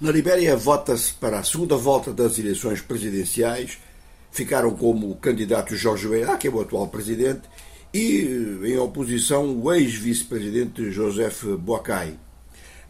Na Libéria, vota-se para a segunda volta das eleições presidenciais. Ficaram como candidato Jorge Weah, que é o atual presidente, e em oposição o ex-vice-presidente Joseph Boakai.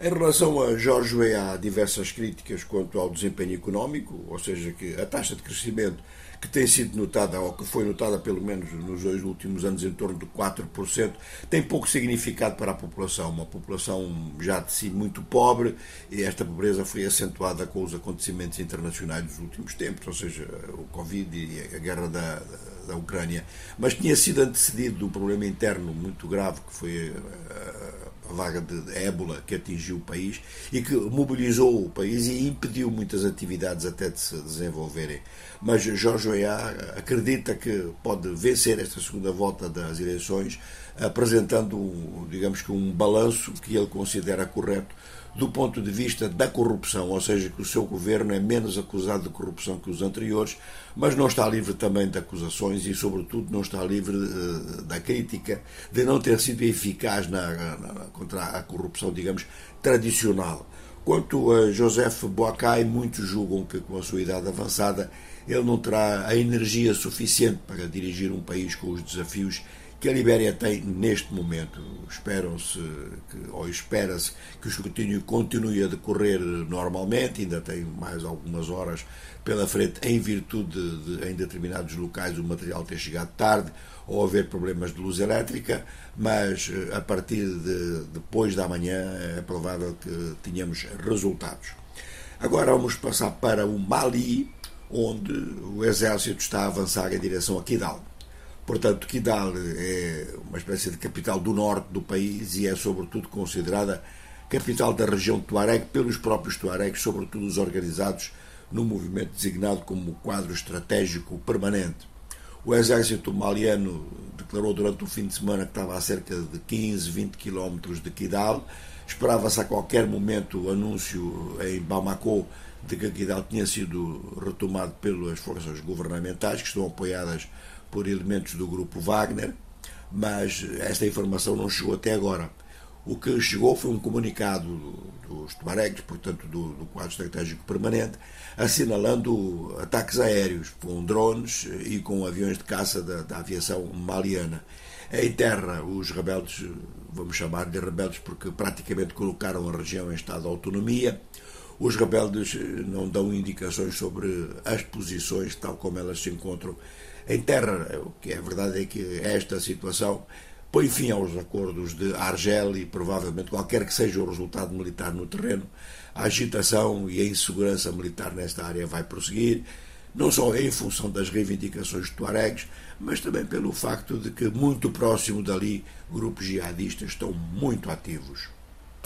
Em relação a Jorge Weah, há diversas críticas quanto ao desempenho económico, ou seja, que a taxa de crescimento que tem sido notada, ou que foi notada pelo menos nos dois últimos anos em torno de 4%, tem pouco significado para a população. Uma população já de si muito pobre, e esta pobreza foi acentuada com os acontecimentos internacionais dos últimos tempos, ou seja, o Covid e a guerra da, da Ucrânia. Mas tinha sido antecedido de um problema interno muito grave, que foi a vaga de ébola que atingiu o país e que mobilizou o país e impediu muitas atividades até de se desenvolverem. Mas Jorge Weah acredita que pode vencer esta segunda volta das eleições apresentando, digamos que, um balanço que ele considera correto do ponto de vista da corrupção, ou seja, que o seu governo é menos acusado de corrupção que os anteriores, mas não está livre também de acusações e, sobretudo, não está livre uh, da crítica de não ter sido eficaz na, na, contra a corrupção, digamos, tradicional. Quanto a Joseph Boakai, muitos julgam que, com a sua idade avançada, ele não terá a energia suficiente para dirigir um país com os desafios que a Libéria tem neste momento. Esperam-se, ou espera-se, que o escrutínio continue a decorrer normalmente, ainda tem mais algumas horas pela frente, em virtude de, de em determinados locais, o material ter chegado tarde ou haver problemas de luz elétrica, mas eh, a partir de depois da manhã é provável que tenhamos resultados. Agora vamos passar para o Mali, onde o exército está a avançar em direção a Kidal. Portanto, Kidal é uma espécie de capital do norte do país e é, sobretudo, considerada capital da região Tuareg pelos próprios Tuaregs, sobretudo os organizados no movimento designado como quadro estratégico permanente. O exército maliano declarou durante o fim de semana que estava a cerca de 15, 20 quilómetros de Kidal. Esperava-se a qualquer momento o anúncio em Bamako de que Kidal tinha sido retomado pelas forças governamentais, que estão apoiadas por elementos do grupo Wagner, mas esta informação não chegou até agora. O que chegou foi um comunicado dos Tuaregs, portanto do, do quadro estratégico permanente, assinalando ataques aéreos com drones e com aviões de caça da, da aviação maliana. Em terra, os rebeldes, vamos chamar de rebeldes porque praticamente colocaram a região em estado de autonomia. Os rebeldes não dão indicações sobre as posições, tal como elas se encontram em terra. O que é verdade é que esta situação põe fim aos acordos de Argel e provavelmente qualquer que seja o resultado militar no terreno, a agitação e a insegurança militar nesta área vai prosseguir, não só em função das reivindicações de Tuaregs, mas também pelo facto de que muito próximo dali grupos jihadistas estão muito ativos.